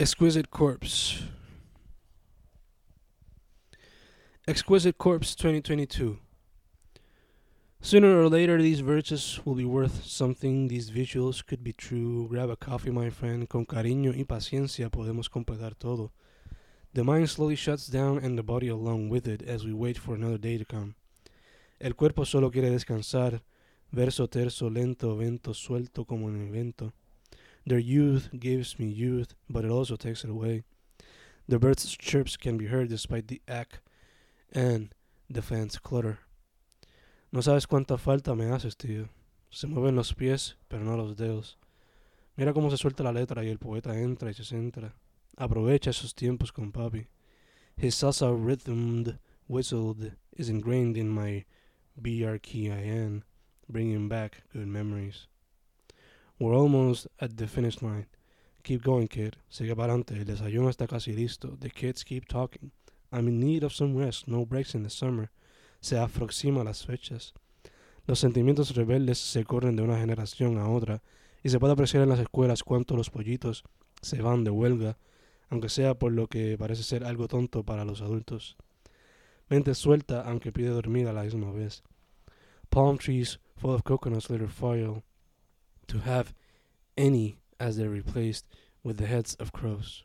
Exquisite Corpse. Exquisite Corpse 2022. Sooner or later, these verses will be worth something. These visuals could be true. Grab a coffee, my friend. Con cariño y paciencia podemos completar todo. The mind slowly shuts down and the body along with it as we wait for another day to come. El cuerpo solo quiere descansar. Verso terso, lento, vento, suelto como en el. Their youth gives me youth, but it also takes it away. The birds' chirps can be heard despite the ache and the fans' clutter. No sabes cuánta falta me haces, tío. Se mueven los pies, pero no los dedos. Mira cómo se suelta la letra y el poeta entra y se centra. Aprovecha esos tiempos con papi. His salsa rhythmed whistled is ingrained in my BRKIN, bringing back good memories. We're almost at the finish line. Keep going, kid. Sigue para adelante. El desayuno está casi listo. The kids keep talking. I'm in need of some rest. No breaks in the summer. Se aproxima las fechas. Los sentimientos rebeldes se corren de una generación a otra y se puede apreciar en las escuelas cuánto los pollitos se van de huelga, aunque sea por lo que parece ser algo tonto para los adultos. Mente suelta aunque pide dormir a la misma vez. Palm trees full of coconuts later fail to have any as they're replaced with the heads of crows.